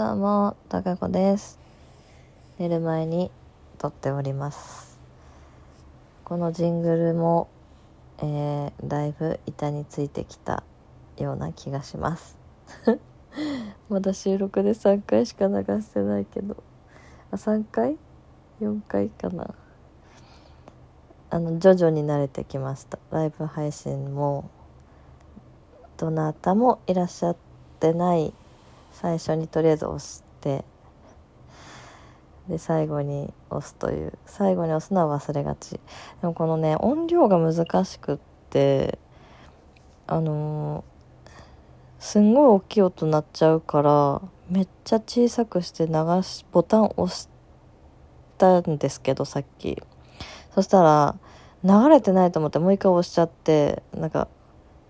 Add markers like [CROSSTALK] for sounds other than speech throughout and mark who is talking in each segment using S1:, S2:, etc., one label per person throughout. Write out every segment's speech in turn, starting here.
S1: どうも、たかこです。寝る前に撮っております。このジングルも、えー、だいぶ板についてきたような気がします。[LAUGHS] まだ収録で3回しか流してないけど、あ、3回 ?4 回かな。あの、徐々に慣れてきました。ライブ配信も、どなたもいらっしゃってない最初にとりあえず押してで最後に押すという最後に押すのは忘れがち。でもこのね音量が難しくってあのーすんごい大きい音鳴っちゃうからめっちゃ小さくして流しボタン押したんですけどさっき。そしたら流れてないと思ってもう一回押しちゃってなんか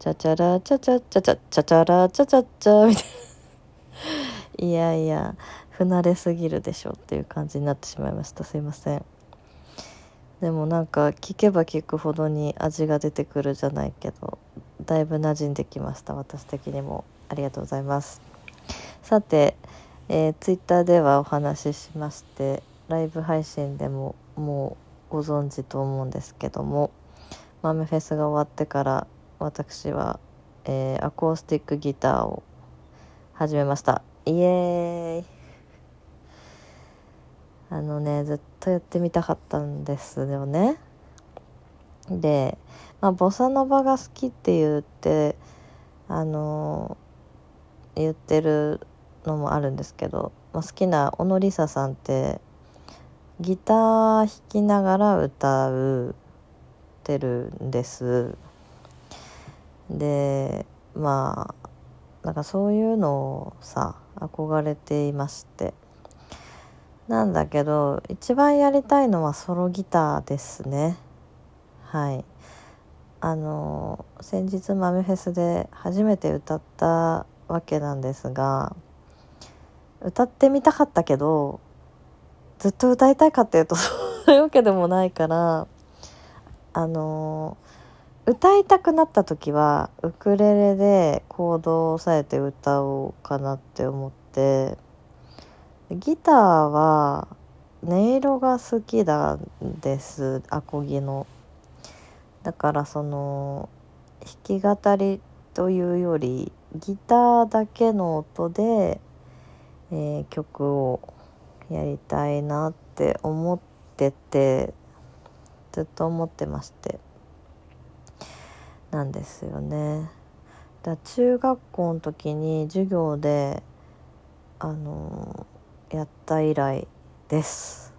S1: チャチャラチャチャチャチャチャチャラチャチャチャみたいな。いやいや不慣れすぎるでしょっていう感じになってしまいました。すいません。でもなんか聞けば聞くほどに味が出てくるじゃないけどだいぶ馴染んできました。私的にも。ありがとうございます。さて、えー、ツイッターではお話ししましてライブ配信でももうご存知と思うんですけどもマメフェスが終わってから私は、えーアコースティックギターを始めました。イエーイ。あのねずっとやってみたかったんですよね。で、まあ、ボサノバが好きって言ってあの言ってるのもあるんですけど、まあ、好きな小野梨沙さんってギター弾きながら歌うてるんです。でまあなんかそういうのをさ憧れていまして。なんだけど一番やりたいのはソロギターですね。はい。あの先日マメフェスで初めて歌ったわけなんですが歌ってみたかったけどずっと歌いたいかっていうと [LAUGHS] そういうわけでもないからあの歌いたくなった時はウクレレでコードを押さえて歌おうかなって思ってギターは音色が好きなんですアコギの。だからその弾き語りというよりギターだけの音で、えー曲をやりたいなって思っててずっと思ってまして。なんですよね。だ中学校の時に授業であのやった以来です。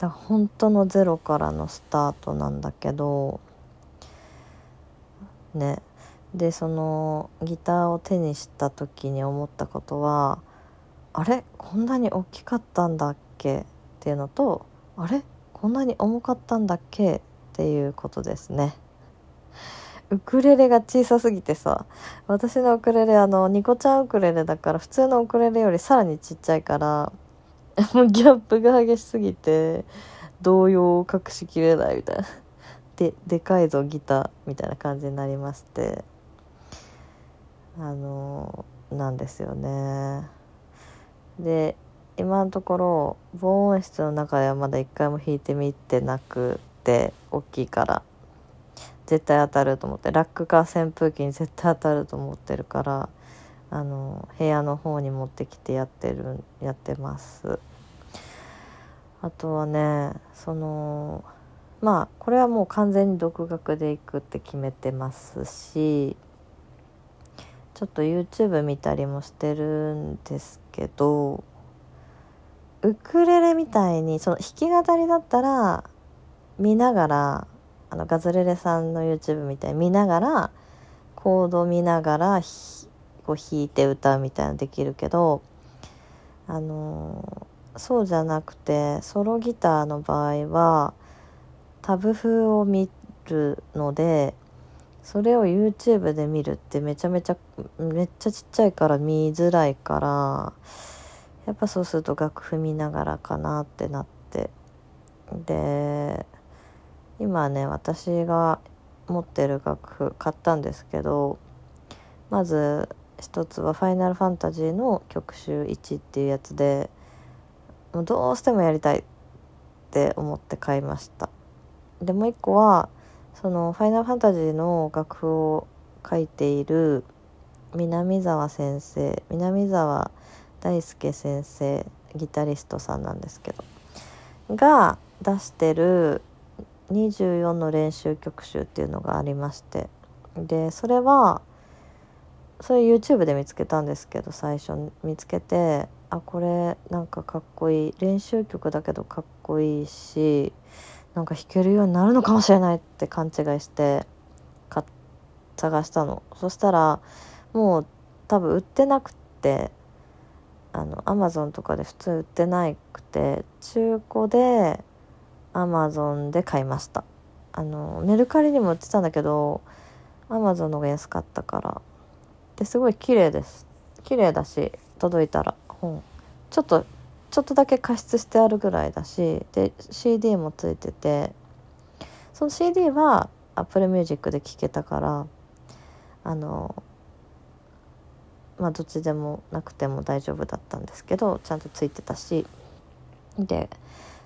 S1: だ本当のゼロからのスタートなんだけどねでそのギターを手にした時に思ったことはあれ？こんなに大きかったんだっけ？っていうのとあれ？こんなに重かったんだっけ？っていうことですね。ウクレレが小さすぎてさ私のウクレレあのニコちゃんウクレレだから普通のウクレレよりさらにちっちゃいからもうギャップが激しすぎて動揺を隠しきれないみたいな。ででかいぞギターみたいな感じになりまして。あのなんですよね。で今のところ防音室の中ではまだ一回も弾いてみてなくて大きいから。絶対当たると思ってラックか扇風機に絶対当たると思ってるからあの部屋の方に持ってきてやってるやってます。あとはねそのまあこれはもう完全に独学で行くって決めてますしちょっと YouTube 見たりもしてるんですけどウクレレみたいにその弾き語りだったら見ながらあのガズレレさんの YouTube みたいに見ながらコード見ながらこう弾いて歌うみたいなのできるけどあのそうじゃなくてソロギターの場合はタブ譜を見るのでそれを YouTube で見るってめちゃめちゃめっちゃちっちゃいから見づらいからやっぱそうすると楽譜見ながらかなってなってで今ね私が持ってる楽譜買ったんですけどまず一つは「ファイナルファンタジー」の曲集1っていうやつでもうどうしてもやりたいって思って買いました。でもう一個はその「ファイナルファンタジー」の楽譜を書いている南沢先生南沢大輔先生ギタリストさんなんですけどが出してる24の練習曲集っていうのがありまして。でそれはそれ YouTube で見つけたんですけど最初見つけてあこれなんかかっこいい。練習曲だけどかっこいいしなんか弾けるようになるのかもしれないって勘違いして探したの。そしたらもう多分売ってなくてあのアマゾンとかで普通売ってなくて中古でアマゾンで買いました。あのメルカリにも売ってたんだけどアマゾンの方が安かったから。ですごい綺麗です。綺麗だし届いたら本。ちょっとちょっとだけ加湿してあるぐらいだしで CD もついてて。その CD は Apple Music で聴けたからあのまあどっちでもなくても大丈夫だったんですけどちゃんとついてたしで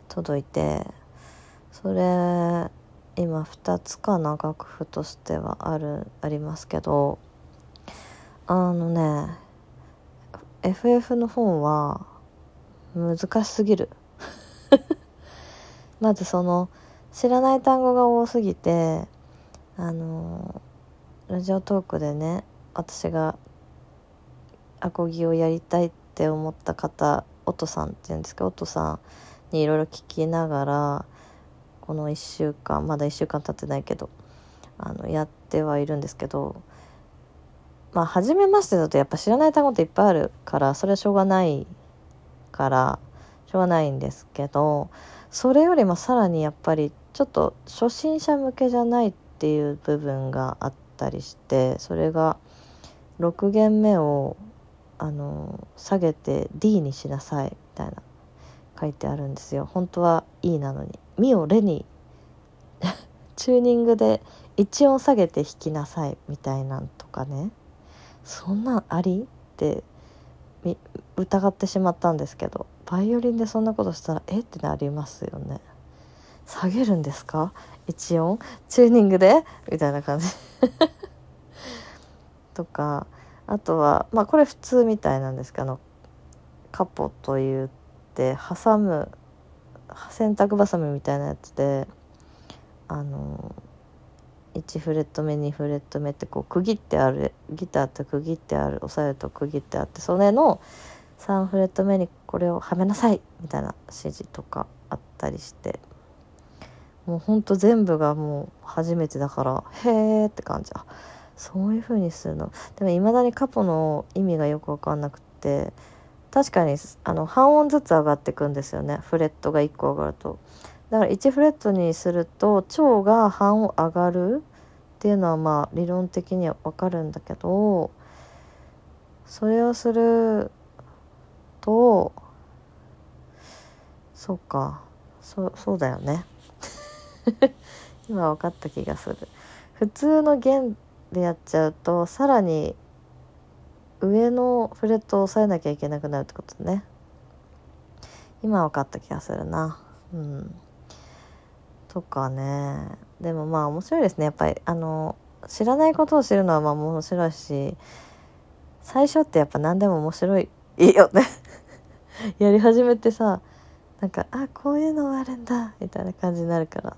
S1: 届いて。それ今2つかな楽譜としてはあるありますけどあのね FF の本は難しすぎる。[LAUGHS] まずその知らない単語が多すぎてあのラジオトークでね私がアコギをやりたいって思った方音さんって言うんですけど音さんにいろいろ聞きながらこの1週間まだ1週間経ってないけどあのやってはいるんですけどまあ初めましてだとやっぱ知らない単語っていっぱいあるからそれはしょうがないからしょうがないんですけどそれよりもさらにやっぱりちょっと初心者向けじゃないっていう部分があったりしてそれが6弦目をあの下げて D にしなさいみたいな書いてあるんですよ。本当は E なのに「ミをレにチューニングで1音下げて弾きなさいみたいなんとかね。そんなんありって疑ってしまったんですけどバイオリンでそんなことしたらえってなりますよね。下げるんですか？一音？チューニングで？みたいな感じ。[LAUGHS] とかあとはまあこれ普通みたいなんですけどカポと言って挟む洗濯ばさみみたいなやつであの1フレット目2フレット目ってこう区切ってあるギターって区切ってある押さえると区切ってあってそれの3フレット目にこれをはめなさいみたいな指示とかあったりしてもうほんと全部がもう初めてだからへえって感じ。あそういう風にするの。でもいまだにカポの意味がよく分かんなくって確かにあの半音ずつ上がっていくんですよね。フレットが1個上がると。だから1フレットにすると腸が半音上がるっていうのはまあ理論的には分かるんだけどそれをするとそうか。そそうだよね。[LAUGHS] 今分かった気がする。普通の弦でやっちゃうとさらに上のフレットを押さえなきゃいけなくなるってことね。今分かった気がするな。うん。とかね。でもまあ面白いですね。やっぱりあの知らないことを知るのはまあ面白いし最初ってやっぱ何でも面白いいいよね。[LAUGHS] やり始めてさなんかあこういうのあるんだみたいな感じになるから。っ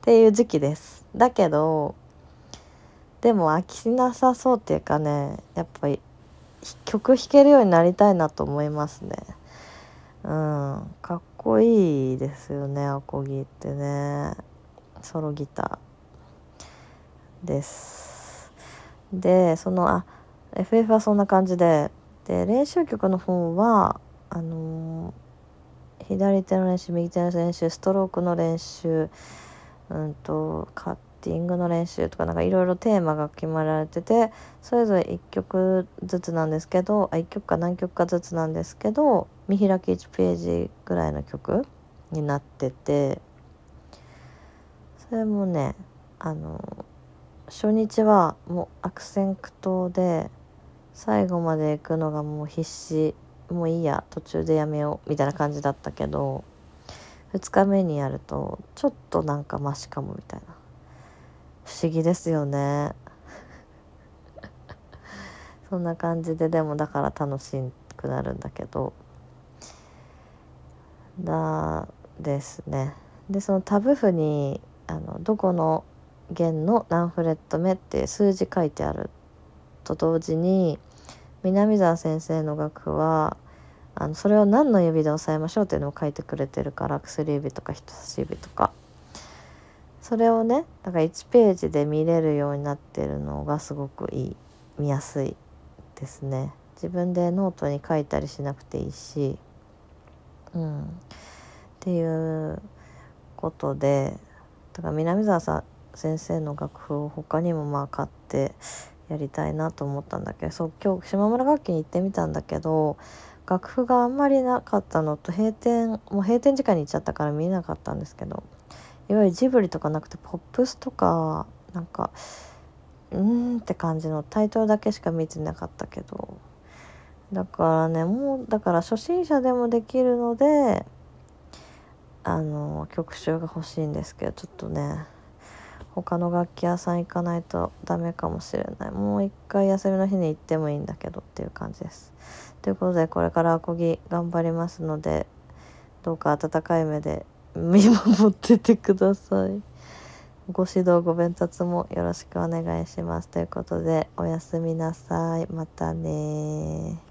S1: ていう時期です。だけどでも飽きなさそうっていうかねやっぱり曲弾けるようになりたいなと思いますね。うん。かっこいいですよねアコギってね。ソロギター。です。でそのあ FF はそんな感じで。で練習曲の方はあのー、左手の練習右手の練習ストロークの練習うんとカッティングの練習とかなんかいろいろテーマが決まられててそれぞれ1曲ずつなんですけどあ1曲か何曲かずつなんですけど見開き1ページぐらいの曲になっててそれもねあの初日はもう悪戦苦闘で最後まで行くのがもう必死もういいや途中でやめようみたいな感じだったけど2日目にやるとちょっとなんかマシかもみたいな。不思議ですよね。[LAUGHS] そんな感じででもだから楽しくなるんだけど。だですね。でそのタブ譜にあのどこの弦の何フレット目って数字書いてあると同時に南沢先生の楽譜はあのそれを何の指で押さえましょうっていうのを書いてくれてるから薬指とか人差し指とか。それをねだから1ページで見れるようになってるのがすごくいい見やすいですね。自分でノートに書いたりしなくていいし。うん。っていうことでだから南沢さん先生の楽譜を他にもまあ買ってやりたいなと思ったんだけどそう今日島村楽器に行ってみたんだけど楽譜があんまりなかったのと閉店もう閉店時間に行っちゃったから見えなかったんですけどいわゆるジブリとかなくてポップスとかなんかうーんって感じのタイトルだけしか見てなかったけど。だからねもうだから初心者でもできるのであの曲集が欲しいんですけどちょっとね他の楽器屋さん行かないとダメかもしれない。もう一回休みの日に行ってもいいんだけどっていう感じです。ということでこれからアコギ頑張りますのでどうか温かい目で見守っててください。ご指導ご鞭達もよろしくお願いします。ということでおやすみなさい。またね